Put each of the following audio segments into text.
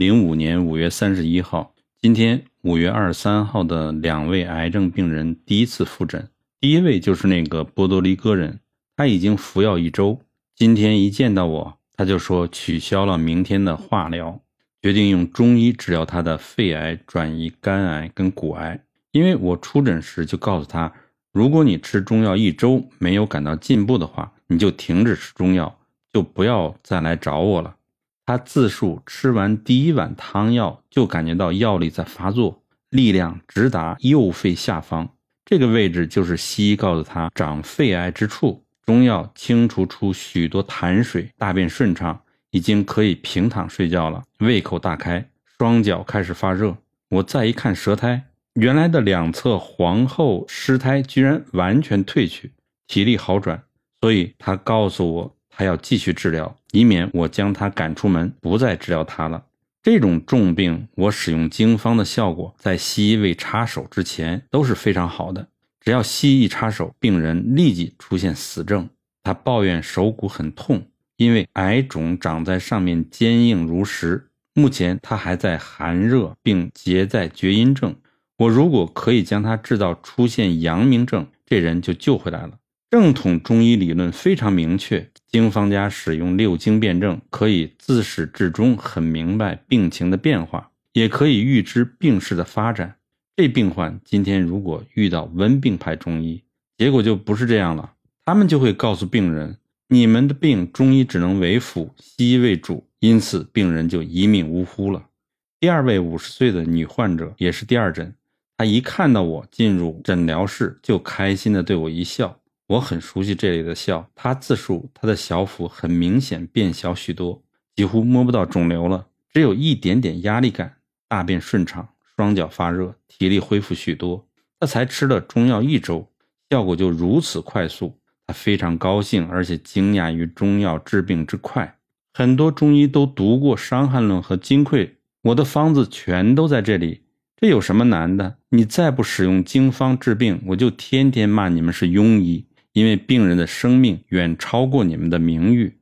零五年五月三十一号，今天五月二十三号的两位癌症病人第一次复诊。第一位就是那个波多黎各人，他已经服药一周，今天一见到我，他就说取消了明天的化疗，决定用中医治疗他的肺癌转移肝癌跟骨癌。因为我出诊时就告诉他，如果你吃中药一周没有感到进步的话，你就停止吃中药，就不要再来找我了。他自述吃完第一碗汤药就感觉到药力在发作，力量直达右肺下方，这个位置就是西医告诉他长肺癌之处。中药清除出许多痰水，大便顺畅，已经可以平躺睡觉了。胃口大开，双脚开始发热。我再一看舌苔，原来的两侧黄厚湿苔居然完全退去，体力好转。所以他告诉我。他要继续治疗，以免我将他赶出门，不再治疗他了。这种重病，我使用经方的效果，在西医未插手之前都是非常好的。只要西医一插手，病人立即出现死症。他抱怨手骨很痛，因为癌肿长在上面，坚硬如石。目前他还在寒热，并结在厥阴症。我如果可以将他治到出现阳明症，这人就救回来了。正统中医理论非常明确，经方家使用六经辨证，可以自始至终很明白病情的变化，也可以预知病势的发展。这病患今天如果遇到温病派中医，结果就不是这样了。他们就会告诉病人：“你们的病中医只能为辅，西医为主。”因此，病人就一命呜呼了。第二位五十岁的女患者也是第二诊，她一看到我进入诊疗室，就开心地对我一笑。我很熟悉这里的笑。他自述，他的小腹很明显变小许多，几乎摸不到肿瘤了，只有一点点压力感，大便顺畅，双脚发热，体力恢复许多。他才吃了中药一周，效果就如此快速，他非常高兴，而且惊讶于中药治病之快。很多中医都读过《伤寒论》和《金匮》，我的方子全都在这里，这有什么难的？你再不使用经方治病，我就天天骂你们是庸医。因为病人的生命远超过你们的名誉，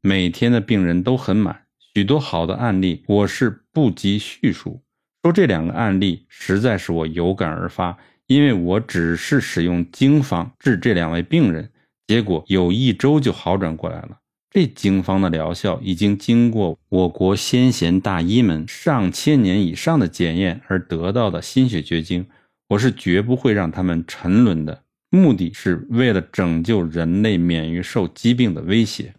每天的病人都很满，许多好的案例我是不及叙述。说这两个案例实在是我有感而发，因为我只是使用经方治这两位病人，结果有一周就好转过来了。这经方的疗效已经经过我国先贤大医们上千年以上的检验而得到的心血结晶，我是绝不会让他们沉沦的。目的是为了拯救人类免于受疾病的威胁。